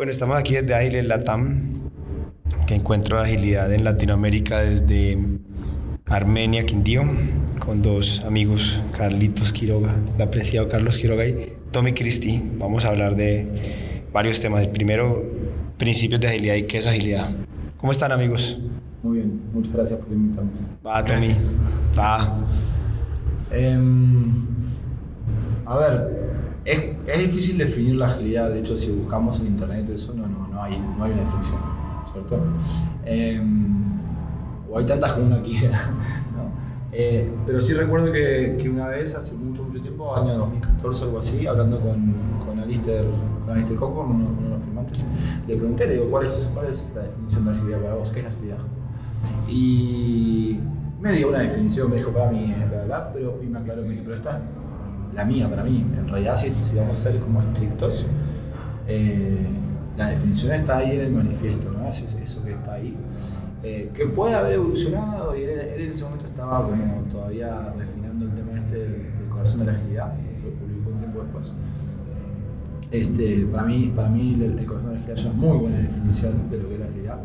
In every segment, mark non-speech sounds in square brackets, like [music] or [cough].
Bueno, estamos aquí desde Aire Latam, que encuentro agilidad en Latinoamérica desde Armenia, Quindío, con dos amigos, Carlitos Quiroga, el apreciado Carlos Quiroga y Tommy Cristi. Vamos a hablar de varios temas. El primero, principios de agilidad y qué es agilidad. ¿Cómo están amigos? Muy bien, muchas gracias por invitarnos. Va, Tommy. Va. Em, a ver, es, es, difícil definir la agilidad. De hecho, si buscamos en internet eso, no, no, no, hay, no hay una definición, ¿cierto? Eh, o hay tantas como uno quiera. [laughs] ¿no? Eh, pero sí recuerdo que, que, una vez, hace mucho, mucho tiempo, año 2014 o algo así, hablando con, con Alistair, con Alistair Cockburn, uno, de los firmantes, le pregunté, le digo, ¿cuál es, ¿cuál es la definición de agilidad para vos? ¿Qué es la agilidad? Y me dio una definición, me dijo, para mí es bla, bla, pero, me aclaró, me dice, pero esta es la mía, para mí. En realidad, si, si vamos a ser como estrictos, eh, la definición está ahí en el manifiesto, ¿no? Es eso que está ahí. Eh, que puede haber evolucionado y él, él, en ese momento estaba como todavía refinando el tema este del, del corazón de la agilidad, que lo publicó un tiempo después. Este, para mí, para mí el, el, corazón de la agilidad es una muy buena definición de lo que es la agilidad.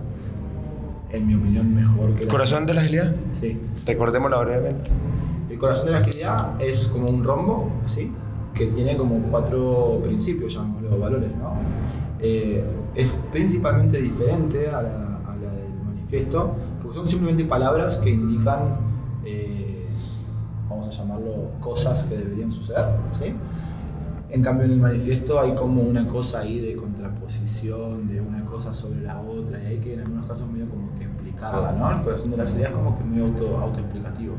En mi opinión, mejor que ¿El corazón de la agilidad? Sí. Recordémoslo brevemente. El corazón de la agilidad es como un rombo, así, que tiene como cuatro principios, llamémoslo valores, ¿no? Eh, es principalmente diferente a la, a la, del manifiesto, porque son simplemente palabras que indican, eh, vamos a llamarlo, cosas que deberían suceder, ¿sí? En cambio, en el manifiesto hay como una cosa ahí de contraposición, de una cosa sobre la otra, y hay que en algunos casos medio como ¿no? El corazón de la agilidad es como que medio auto, autoexplicativo.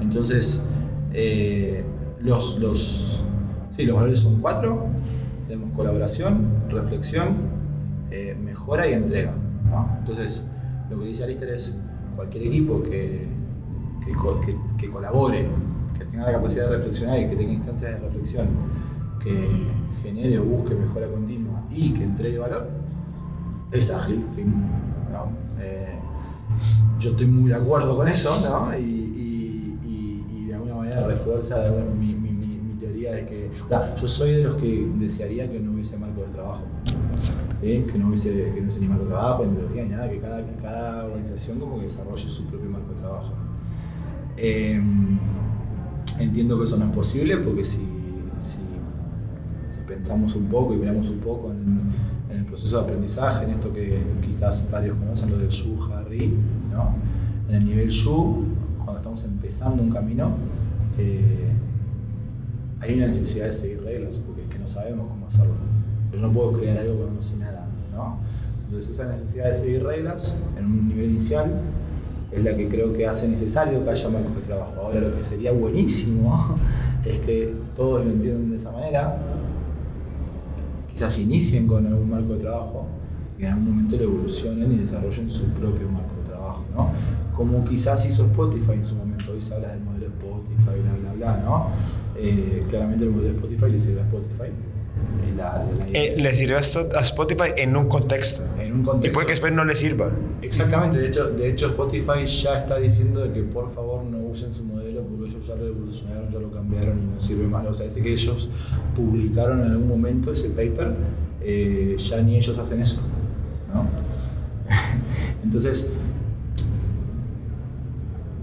Entonces, eh, los, los, sí, los valores son cuatro. Tenemos colaboración, reflexión, eh, mejora y entrega. Entonces, lo que dice Alistair es cualquier equipo que, que, que, que, colabore, que tenga la capacidad de reflexionar y que tenga instancias de reflexión, que genere o busque mejora continua y que entregue valor, es ágil. ¿No? eh, yo estoy muy de acuerdo con eso, ¿no? Y, refuerza mi, mi, mi, mi, teoría de que. O sea, yo soy de los que desearía que no hubiese marco de trabajo. ¿sí? Que, no hubiese, que no hubiese ni marco de trabajo, ni metodología, ni nada, que cada, que cada organización como que desarrolle su propio marco de trabajo. Eh, entiendo que eso no es posible porque si, pensamos un poco y miramos un poco en, en, el proceso de aprendizaje, en esto que quizás varios conocen, lo del Yu Harry, ¿no? En el nivel Yu, cuando estamos empezando un camino, eh, hay una necesidad de seguir reglas, porque es que no sabemos cómo hacerlo. Yo no puedo crear algo cuando no sé nada, ¿no? Entonces esa necesidad de seguir reglas en un nivel inicial es la que creo que hace necesario que haya marcos de trabajo. Ahora lo que sería buenísimo [laughs] es que todos lo entiendan de esa manera, quizás inicien con algún marco de trabajo y en algún momento lo evolucionen y desarrollen su propio marco de trabajo, ¿no? Como quizás hizo Spotify en su momento, hoy se habla del modelo Spotify, bla, bla, bla, ¿no? Eh, claramente el modelo de Spotify le sirve a Spotify. La, la eh, le sirve a Spotify en un contexto. En un contexto. Y puede que después no le sirva. Exactamente, de hecho, de hecho Spotify ya está diciendo de que por favor no usen su modelo porque ellos ya lo evolucionaron, ya lo cambiaron y no sirve más. O sea, dice que ellos publicaron en algún momento ese paper, eh, ya ni ellos hacen eso. ¿no? [laughs] Entonces,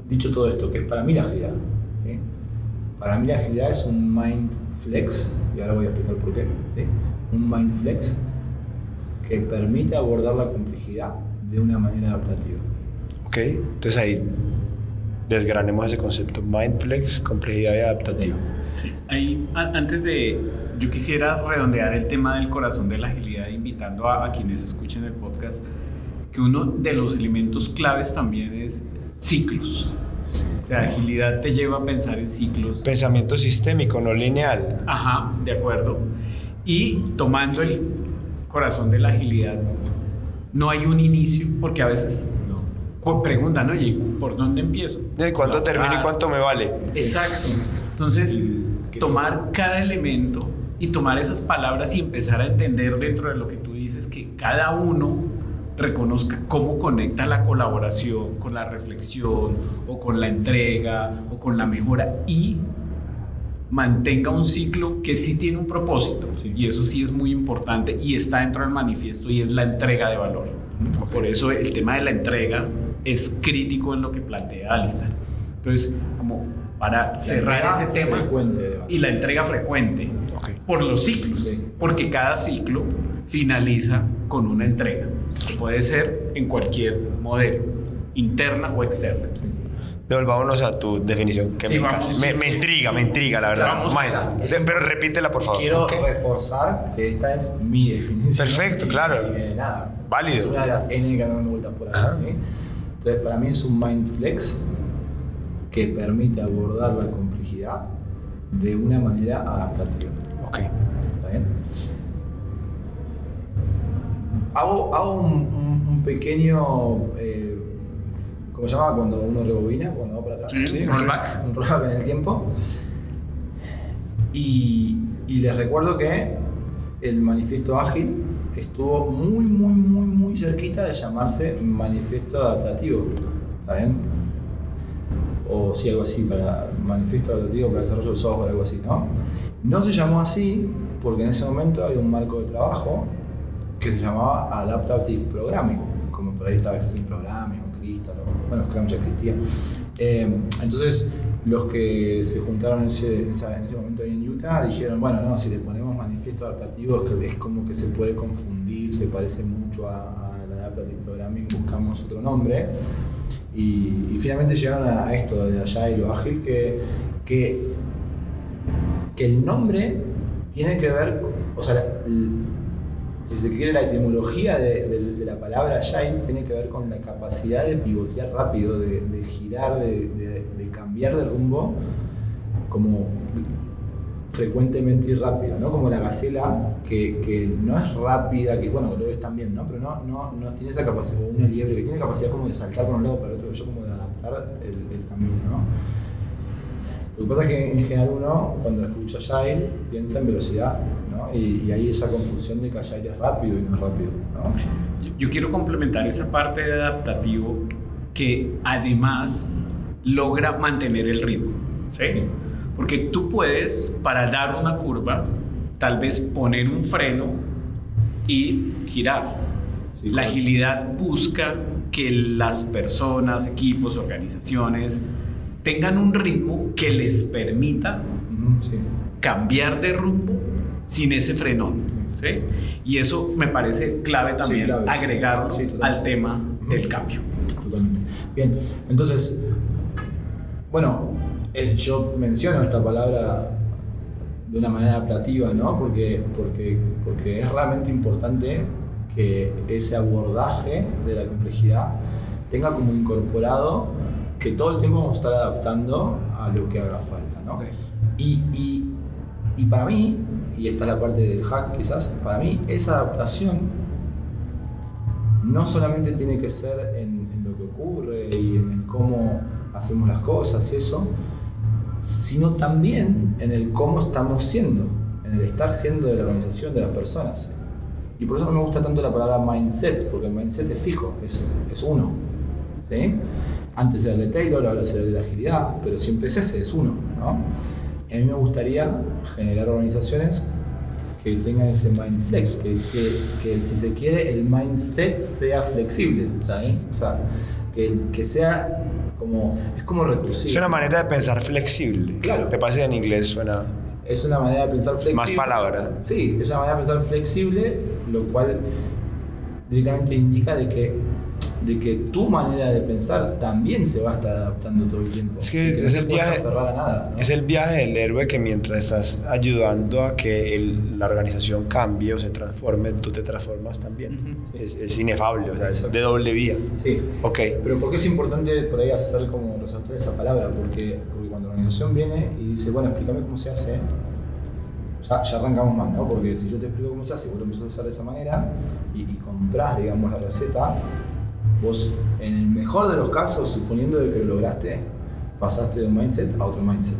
dicho todo esto, que es para mí la agilidad. ¿sí? Para mí la agilidad es un mind flex, y ahora voy a explicar por qué. ¿sí? Un mind flex que permite abordar la complejidad de una manera adaptativa. Ok, entonces ahí desgranemos ese concepto, mind flex, complejidad y adaptativa. Sí. Ahí, antes de, yo quisiera redondear el tema del corazón de la agilidad, invitando a, a quienes escuchen el podcast, que uno de los elementos claves también es ciclos. Sea, agilidad te lleva a pensar en ciclos. Pensamiento sistémico, no lineal. Ajá, de acuerdo. Y tomando el corazón de la agilidad, no hay un inicio, porque a veces no. preguntan, oye, ¿por dónde empiezo? ¿De cuánto termino y cuánto me vale? Exacto. Entonces, sí. tomar cada elemento y tomar esas palabras y empezar a entender dentro de lo que tú dices que cada uno reconozca cómo conecta la colaboración con la reflexión o con la entrega o con la mejora y mantenga un ciclo que sí tiene un propósito Sí. y eso sí es muy importante y está dentro del manifiesto y es la entrega de valor. Por eso el tema de la entrega es crítico en lo que plantea Alistair. Entonces, como para cerrar ese tema y la entrega frecuente por los ciclos, Sí. porque cada ciclo finaliza con una entrega, que puede ser en cualquier modelo, interna o externa. Devolvámonos a tu definición que Sí, me, vamos. me, me intriga, me intriga, la verdad. Vamos, Miles, o sea, es- pero repítela, por favor. Quiero Ok. reforzar que esta es mi definición. Perfecto, Y- claro. y de nada. Válido. Es una de las N que andan vueltas por ahí. ¿sí? Entonces, para mí es un mind flex que permite abordar la complejidad de una manera adaptativa. Ok. ¿Está bien? Hago, hago un, un- un pequeño. eh, ¿Cómo se llama? Cuando uno rebobina, cuando va para atrás. Sí, rollback. un rollback en el tiempo. Y, y les recuerdo que el manifiesto ágil estuvo muy, muy, muy, muy cerquita de llamarse manifiesto adaptativo. ¿Está bien? O sí, algo así, para manifiesto adaptativo para el desarrollo del software, algo así, ¿no? No se llamó así porque en ese momento había un marco de trabajo que se llamaba Adaptative Programming, como por ahí estaba Extreme Programming, o Crystal, o, bueno, Scrum ya existía. Eh, entonces, los que se juntaron en ese, momento ahí en Utah dijeron, bueno, no, si le ponemos manifiesto adaptativo es, que es como que se puede confundir, se parece mucho a- al Adaptative Programming, buscamos otro nombre. Y, y finalmente llegaron a, a esto de Agile o Ágil, que, que, que el nombre tiene que ver, o sea, el- si se quiere, la etimología de, de- la palabra agile tiene que ver con la capacidad de pivotear rápido, de, girar, de, cambiar de rumbo, como frecuentemente y rápido, ¿no? Como la gacela, que, que no es rápida, que bueno, lo es también, ¿no? Pero no, no, no tiene esa capacidad, una liebre que tiene capacidad como de saltar por un lado para el otro, yo como de adaptar el, el camino, ¿no? Lo que pasa es que en general uno, cuando escucha Agile, piensa en velocidad, ¿no? Y, y hay esa confusión de que Agile es rápido y no es rápido, ¿no? Yo- Yo quiero complementar esa parte de adaptativo que además logra mantener el ritmo. ¿sí? Porque tú puedes, para dar una curva, tal vez poner un freno y girar. Sí, La claro. agilidad busca que las personas, equipos, organizaciones tengan un ritmo que les permita sí. cambiar de rumbo sin ese frenón. ¿sí? Y eso me parece clave también, clave, agregarlo al tema del cambio. Totalmente. Bien, entonces, bueno, eh, yo menciono esta palabra de una manera adaptativa, ¿no? Porque, porque, porque es realmente importante que ese abordaje de la complejidad tenga como incorporado que todo el tiempo vamos a estar adaptando a lo que haga falta, ¿no? Y, y, y para mí, y esta es la parte del hack quizás, para mí esa adaptación no solamente tiene que ser en, en lo que ocurre y en el cómo hacemos las cosas y eso, sino también en el cómo estamos siendo, en el estar siendo de la organización, de las personas. Y por eso no me gusta tanto la palabra mindset, porque el mindset es fijo, es, es uno. ¿sí? Antes era el de Taylor, ahora es el de la agilidad, pero siempre es ese, es uno. ¿no? Y a mí me gustaría generar organizaciones que tengan ese mind flex, que, que, que si se quiere el mindset sea flexible, ¿sabes? O sea, que, que sea como, es como recursivo. Es una manera de pensar flexible. Claro. Parece que en inglés suena. Es una manera de pensar flexible. Más palabras. Sí, es una manera de pensar flexible, lo cual directamente indica de que, de que tu manera de pensar también se va a estar adaptando todo el tiempo. Es que Y es no el viaje- a nada. ¿no? Es el viaje del héroe que mientras estás ayudando a que el- la organización cambie o se transforme, tú te transformas también. Ujú. es, es inefable, o sea, es de doble vía. Sí. Ok. Pero ¿por qué es importante por ahí hacer como resaltar esa palabra? Porque, porque cuando la organización viene y dice, bueno, explícame cómo se hace, ya, ya arrancamos mal, ¿no? Porque si yo te explico cómo se hace vos lo empezás a hacer de esa manera y, y comprás, digamos, la receta, vos, en el mejor de los casos, suponiendo de que lo lograste, pasaste de un mindset a otro mindset.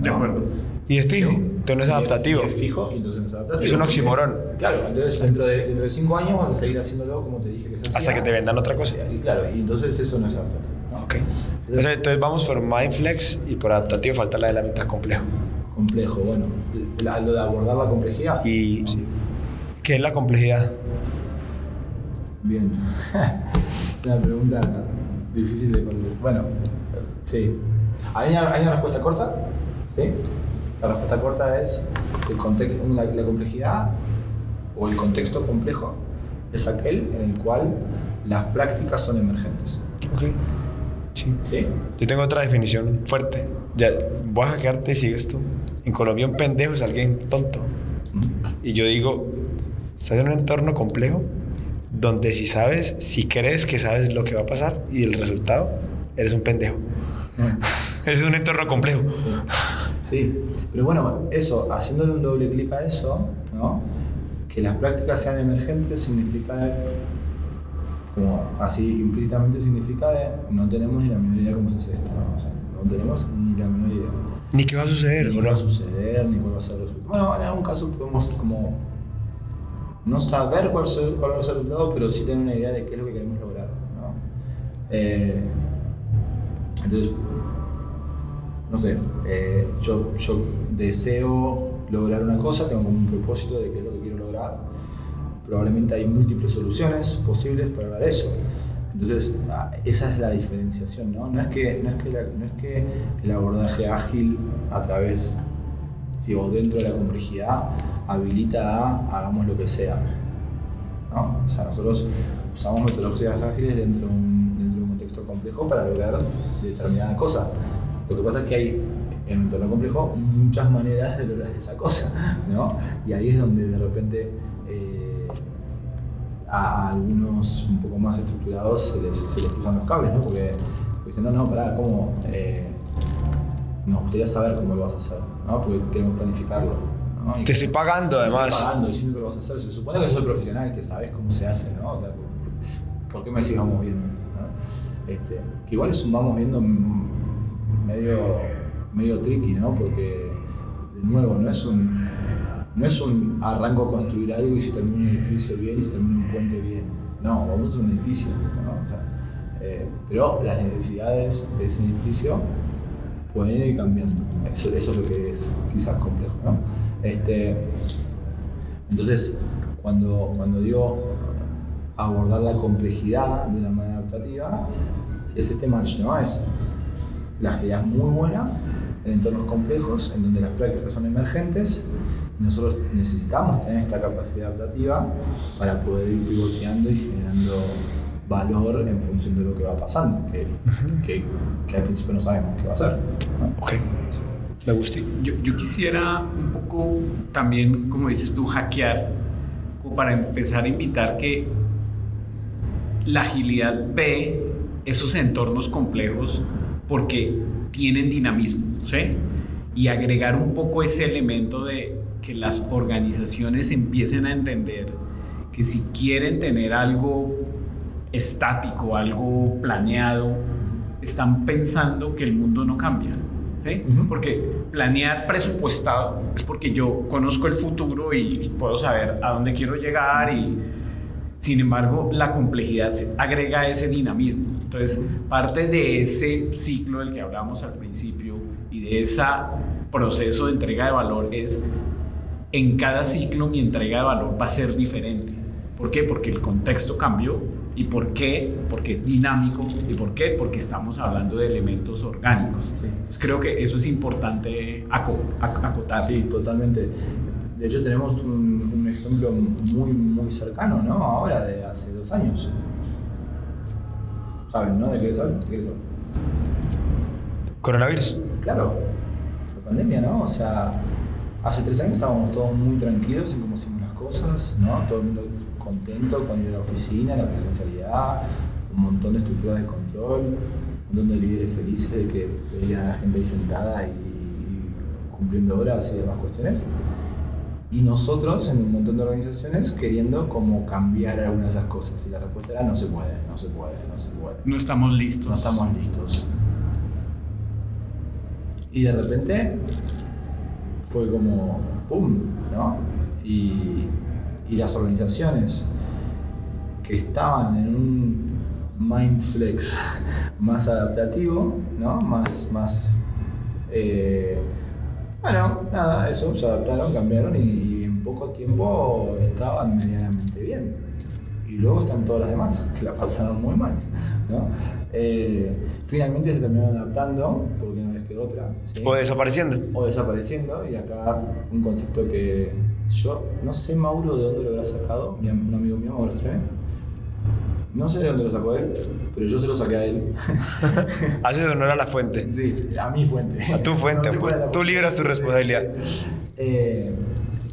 De ¿no? acuerdo. Y es fijo, entonces no es adaptativo. y es fijo, y entonces no es adaptativo. Es un oxímoron. Claro, entonces dentro de, dentro de cinco años vas a seguir haciéndolo como te dije que se hacía. Hasta que te vendan otra cosa. Y claro, y entonces eso no es adaptativo. ¿no? Ok. Entonces, entonces vamos por Mindflex y por adaptativo falta la de la mitad complejo. Complejo, bueno, la- lo de abordar la complejidad. Y ¿qué es la complejidad? Bien. es [laughs] una pregunta difícil de contestar. Bueno, sí. ¿Hay una, hay una respuesta corta? ¿Sí? La respuesta corta es el contexto, la, la complejidad o el contexto complejo es aquel en el cual las prácticas son emergentes. Ok. Sí. ¿Sí? Yo tengo otra definición fuerte. Ya, voy a hackearte y sigues tú. En Colombia un pendejo es alguien tonto. Y yo digo, estás en un entorno complejo donde si sabes, si crees que sabes lo que va a pasar y el resultado, eres un pendejo. [laughs] Eres un entorno complejo. Sí. Sí, pero bueno, eso, haciéndole un doble clic a eso, ¿no? Que las prácticas sean emergentes significa, como así implícitamente significa de no tenemos ni la menor idea cómo se hace esto, ¿no? O sea, no tenemos ni la menor idea. Ni qué va a suceder, Ni qué va a suceder, ni cuál va a ser el resultado. Bueno, en algún caso podemos como no saber cuál, ser- cuál va el resultado, pero sí tener una idea de qué es lo que queremos lograr, ¿no? Eh, entonces, no sé, eh, yo, deseo lograr una cosa, tengo como un propósito de qué es lo que quiero lograr. Probablemente hay múltiples soluciones posibles para lograr eso. Entonces, ah, esa es la diferenciación, ¿no? No es que, no es que, no es que el abordaje ágil a través o dentro de la complejidad habilita a hagamos lo que sea. O sea, nosotros usamos metodologías ágiles dentro de, un, dentro de un contexto complejo para lograr determinada cosa. Lo que pasa es que hay en un entorno complejo muchas maneras de lograr esa cosa, ¿no? Y ahí es donde de repente eh, a, algunos un poco más estructurados se les, se les cruzan los cables, ¿no? Porque, porque dicen, no, no, pará, ¿cómo? Eh, nos gustaría saber cómo lo vas a hacer, ¿no? Porque queremos planificarlo. ¿no? Y Te estoy pagando te además. estoy pagando diciendo que lo vas a hacer. Se supone que sos profesional, que sabes cómo se hace, ¿no? O sea, ¿por qué me decís vamos viendo? ¿no? Este, que igual es un vamos viendo medio, medio tricky, ¿no? Porque, de nuevo, no es un, no es un arranco a construir algo y si termina un edificio bien y si termina un puente bien. No, vamos a un edificio, ¿no? O sea, eh, pero las necesidades de ese edificio pueden cambiando. Eso, es lo que es quizás complejo, ¿no? Este, entonces, cuando, cuando digo abordar la complejidad de una manera adaptativa, es este match, ¿no? Es la agilidad muy buena en entornos complejos, en donde las prácticas son emergentes, y nosotros necesitamos tener esta capacidad adaptativa para poder ir pivoteando y generando valor en función de lo que va pasando, que, que, que al principio no sabemos qué va a ser. ¿no? Ok. Me gusta. Yo, yo quisiera un poco también, como dices tú, hackear, como para empezar a invitar que la agilidad ve esos entornos complejos porque tienen dinamismo, ¿sí? Y agregar un poco ese elemento de que las organizaciones empiecen a entender que si quieren tener algo estático, algo planeado, están pensando que el mundo no cambia. ¿sí? Ujú. Porque planear presupuestado es porque yo conozco el futuro y, puedo saber a dónde quiero llegar y sin embargo la complejidad agrega ese dinamismo. Entonces, parte de ese ciclo del que hablábamos al principio y de ese proceso de entrega de valor es en cada ciclo mi entrega de valor va a ser diferente. ¿Por qué? Porque el contexto cambió. ¿Y por qué? Porque es dinámico. ¿Y por qué? Porque estamos hablando de elementos orgánicos. Sí. Entonces, creo que eso es importante aco- ac- acotar. Sí, totalmente. De hecho, tenemos un, un ejemplo muy, muy cercano, ¿no? Ahora, de hace dos años. ¿Saben, no? ¿De qué saben? ¿De qué saben? Coronavirus. Claro, la pandemia, ¿no? O sea, hace tres años estábamos todos muy tranquilos cómo hicimos las cosas, ¿no? Todo el mundo contento con ir a la oficina, la presencialidad, un montón de estructuras de control, un montón de líderes felices de que veían a la gente ahí sentada y, y cumpliendo horas y demás cuestiones. Y nosotros en un montón de organizaciones queriendo como cambiar algunas de esas cosas. Y la respuesta era no se puede, no se puede, no se puede No estamos listos. no estamos listos. Y de repente fue como ¡pum! ¿no? Y, y las organizaciones que estaban en un mindflex [laughs] más adaptativo, ¿no? Más, más eh, Bueno, nada, eso, se adaptaron, cambiaron y, y en poco tiempo estaban medianamente bien. Y luego están todas las demás, que la pasaron muy mal. ¿no? Eh, finalmente se terminaron adaptando, porque no les quedó otra. ¿sí? O desapareciendo. o desapareciendo. Y acá un concepto que yo no sé, Mauro, de dónde lo habrá sacado, mi un amigo mío, Mauro Estreme. No sé de dónde lo sacó él, pero yo se lo saqué a él. [laughs] Haces honor a la fuente. Sí, a mi fuente. A tu fuente, No sé la tú fuente. libras tu responsabilidad. Eh,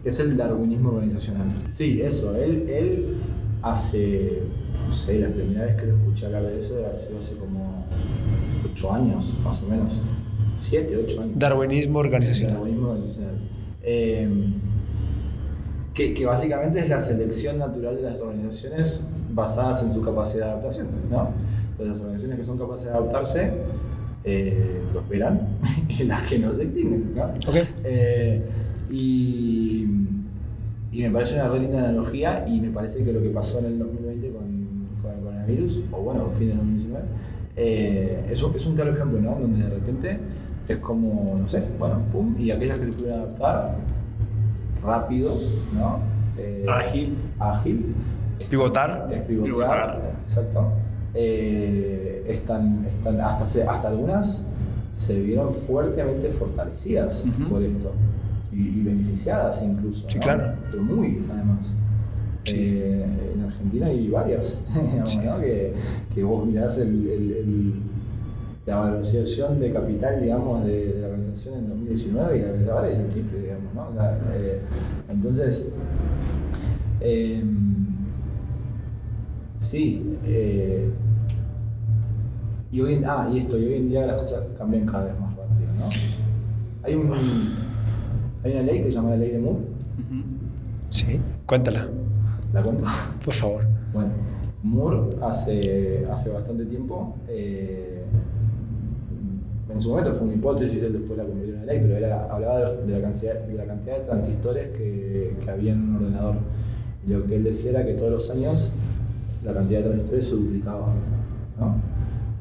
es el darwinismo organizacional. Sí, eso. Él, él hace, no sé, la primera vez que lo escuché hablar de eso debe haber sido hace como 8 años, más o menos. 7, 8 años. Darwinismo organizacional. Darwinismo organizacional. Eh, que, que básicamente es la selección natural de las organizaciones basadas en su capacidad de adaptación. ¿no? Entonces, las organizaciones que son capaces de adaptarse eh, prosperan [laughs] y las que no se extinguen. ¿no? Ok. Eh, y, y me parece una re linda analogía y me parece que lo que pasó en el 2020 con, con el coronavirus, o bueno, fin del 2019, eh, es, un, es un claro ejemplo, ¿no? Donde de repente es como, no sé, bueno, pum, y aquellas que se pudieron adaptar rápido, ¿no? Eh, Ágil. ágil. Pivotar. Es pivotear, Pivotar. exacto. Eh, están, están hasta, se- hasta algunas se vieron fuertemente fortalecidas por esto y, y beneficiadas incluso. Sí, ¿no? claro. Pero muy, además. Sí. Eh, en Argentina hay varias, digamos, [laughs] Sí. ¿no? que, que vos mirás el, el- el- la valorización de capital, digamos, de, de la organización en 2019 y la de ahora es el triple, digamos, ¿no? O sea, eh, entonces, eh, sí, eh, y hoy en, ah, y esto, y hoy en día las cosas cambian cada vez más rápido, ¿no? Hay, un, hay una ley que se llama la ley de Moore. Sí. Cuéntala, ¿la cuento? por favor. Bueno, Moore hace, hace bastante tiempo, eh, en su momento fue una hipótesis, él después la convirtió en ley, pero era, hablaba de, la cantidad, de transistores que, había en un ordenador. Y lo que él decía era que todos los años la cantidad de transistores se duplicaba. ¿no?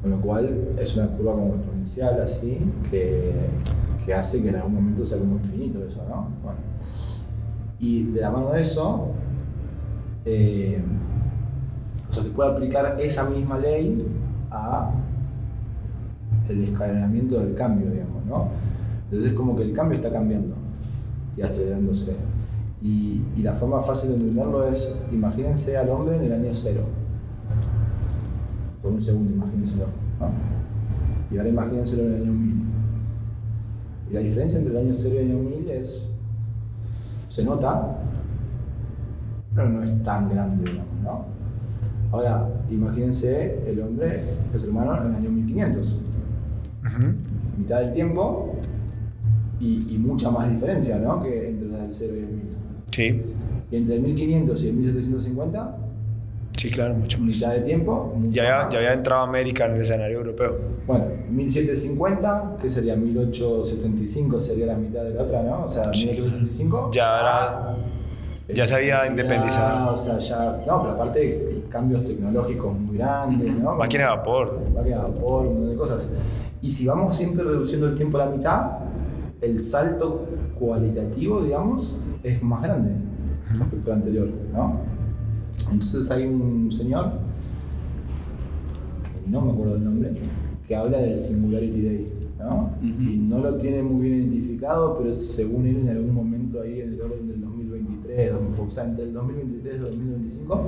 Con lo cual es una curva como exponencial así, que, que hace que en algún momento sea como infinito eso, ¿no? Bueno. Y de la mano de eso, eh, o sea, se puede aplicar esa misma ley a el escalonamiento del cambio, digamos, ¿no? Entonces es como que el cambio está cambiando y acelerándose. Y, la forma fácil de entenderlo es, imagínense al hombre en el año cero. Por un segundo, imagínenselo. ¿no? Y ahora imagínenselo en el año 1000. Y la diferencia entre el año cero y el año 1000 es, se nota, pero no es tan grande, digamos, ¿no? Ahora, imagínense el hombre, el ser humano, en el año 1500. Mitad del tiempo y, y mucha más diferencia, ¿no? Que entre la del 0 y el 1000. Sí. Y entre el 1500 y el 1750, Sí, claro, mucho más. mitad de tiempo, Ya más. ya había entrado América en el escenario europeo. Bueno, 1750, que sería 1875, sería la mitad de la otra, ¿no? O sea, Sí. 1875. Ya era- ya se había independizado. O sea, ya. No, pero aparte, cambios tecnológicos muy grandes, ¿no? Máquina de vapor. máquina de vapor, un montón de cosas. Y si vamos siempre reduciendo el tiempo a la mitad, el salto cualitativo, digamos, es más grande respecto al anterior, ¿no? Entonces hay un señor, que no me acuerdo el nombre, que habla del Singularity Day, ¿no? Y no lo tiene muy bien identificado, pero según él en algún momento ahí en el orden del 2023, o sea, entre el 2023 y el 2025,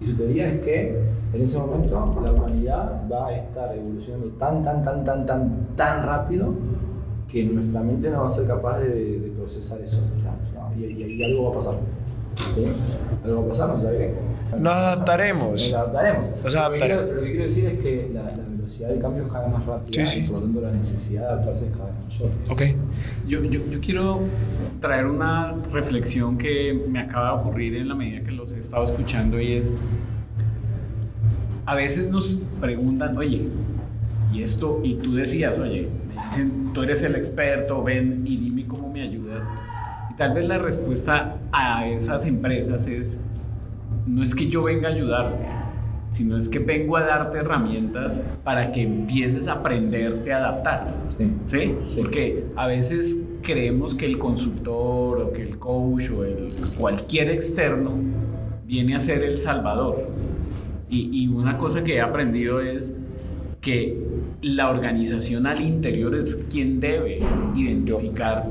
y su teoría es que en ese momento la humanidad va a estar evolucionando tan, tan, tan, tan, tan, tan rápido que nuestra mente no va a ser capaz de, de procesar eso, digamos, ¿no? y, y- y algo va a pasar. ¿sí? Algo va a pasar, no sabe qué. Nos adaptaremos. Nos adaptaremos. Nos lo que quiero- Pero lo que quiero decir es que la, la velocidad del cambio es cada vez más rápida Sí, sí. y por lo tanto la necesidad de adaptarse es cada vez mayor. Ok. Yo, yo, yo quiero traer una reflexión que me acaba de ocurrir en la medida que los he estado escuchando y es, a veces nos preguntan, oye, y esto, y tú decías, oye, me dicen, tú eres el experto, ven y dime cómo me ayudas. Y tal vez la respuesta a esas empresas es, no es que yo venga a ayudarte, sino es que vengo a darte herramientas para que empieces a aprenderte a adaptar. Sí. ¿Sí? Sí. Porque a veces creemos que el consultor o que el coach o el, cualquier externo viene a ser el salvador. Y, y una cosa que he aprendido es que la organización al interior es quien debe identificar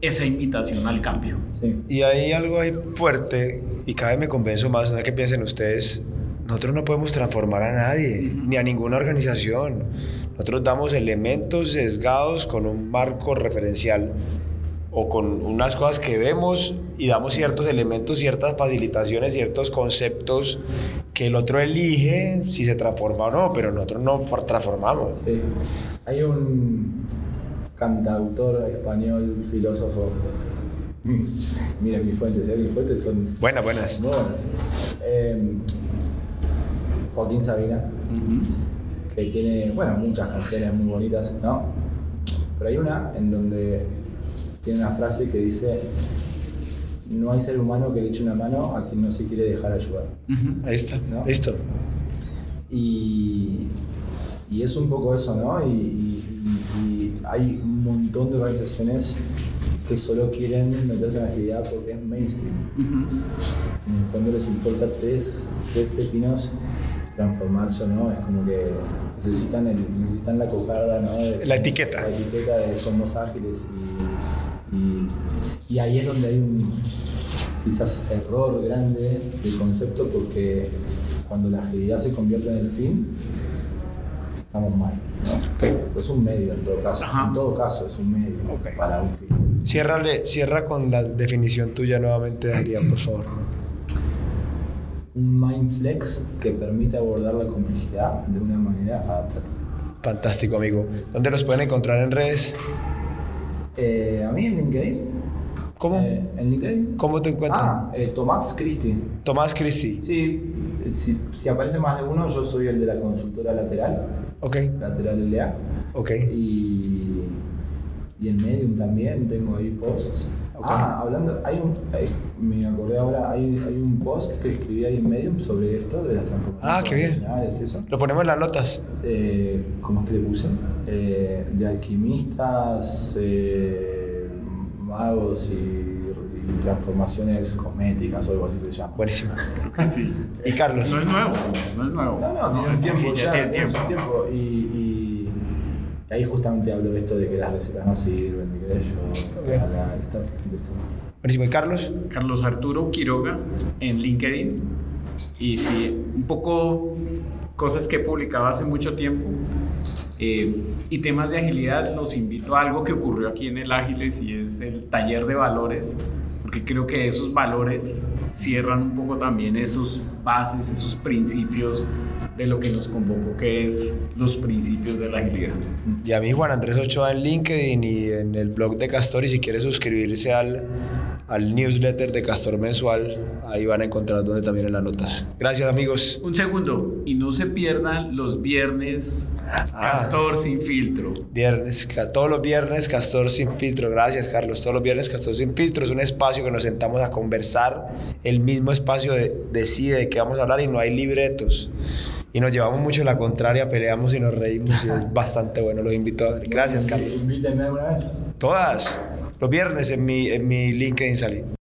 esa invitación al cambio. Sí. Y hay algo ahí fuerte, y cada vez me convenzo más, no es que piensen ustedes, nosotros no podemos transformar a nadie, ni a ninguna organización. Nosotros damos elementos sesgados con un marco referencial o con unas cosas que vemos y damos ciertos elementos, ciertas facilitaciones, ciertos conceptos que el otro elige si se transforma o no, pero nosotros no transformamos. Sí. Hay un cantautor español, filósofo. [laughs] Mm, Miren mis fuentes, ¿eh? mis fuentes son Buenas, buenas. muy buenas. Eh, Joaquín Sabina, que tiene, bueno, muchas canciones muy bonitas, ¿no? Pero hay una en donde tiene una frase que dice: No hay ser humano que le eche una mano a quien no se quiere dejar ayudar. Ahí está, ¿No? listo. Y, y es un poco eso, ¿no? Y, y- y hay un montón de organizaciones que solo quieren meterse en la agilidad porque es mainstream. En el fondo les importa tres, tres pepinos transformarse o no, es como que necesitan, el- necesitan la cocarda, ¿no? De La somos- etiqueta. La etiqueta de somos ágiles y, y, y ahí es donde hay un quizás error grande de concepto porque cuando la agilidad se convierte en el fin, estamos mal. ¿no? Es un medio en todo caso, Ajá. en todo caso es un medio para un fin. Ciérrale, cierra con la definición tuya nuevamente, Daría, por favor. Un mindflex que permite abordar la complejidad de una manera adaptativa. Fantástico, amigo. ¿Dónde los pueden encontrar en redes? Eh, a mí en LinkedIn. ¿Cómo? eh, en LinkedIn. ¿Cómo te encuentran? Ah, eh, Tomás Cristi. Tomás Cristi. Sí, si, si aparece más de uno, yo soy el de la consultora lateral, Ok, lateral LA. ok. Y, y en Medium también tengo ahí posts. Ah, hablando, hay un, eh, me acordé ahora, hay, hay un post que escribí ahí en Medium sobre esto de las transformaciones Ah, qué bien. eso. Lo ponemos en las notas. Eh, ¿Cómo es que le puse? Eh, de alquimistas, eh, magos y, y transformaciones cosméticas o algo así se llama. Buenísimo. [laughs] Sí. ¿Y Carlos? No es nuevo, no es nuevo. No, no, tiene un sí, tiempo, sí, ya, tiene tiempo. un tiempo. Y, y- y ahí justamente hablo de esto de que las recetas no sirven, de que yo. Ok. bla, bla, está. Buenísimo. ¿Y Carlos? Carlos Arturo Quiroga en LinkedIn. Y sí, un poco cosas que he publicado hace mucho tiempo. Eh, y temas de agilidad, los invito a algo que ocurrió aquí en el Ágiles y es el taller de valores, porque creo que esos valores cierran un poco también esos bases, esos principios de lo que nos convocó, que es los principios de la agilidad. Y a mí, Juan Andrés Ochoa en LinkedIn y en el blog de Castor. Y si quiere suscribirse al, al newsletter de Castor mensual, ahí van a encontrar donde también en las notas. Gracias, amigos. Un segundo, y no se pierdan los viernes Ah. Castor sin filtro. Viernes, todos los viernes Castor sin filtro. Gracias, Carlos. Todos los viernes Castor sin filtro es un espacio que nos sentamos a conversar. El mismo espacio de, decide de qué vamos a hablar y no hay libretos. Y nos llevamos mucho la contraria, peleamos y nos reímos y es [laughs] bastante bueno. Los invito a. Gracias, Carlos. Invítenme alguna vez. Todas. Los viernes en mi, en mi LinkedIn salí.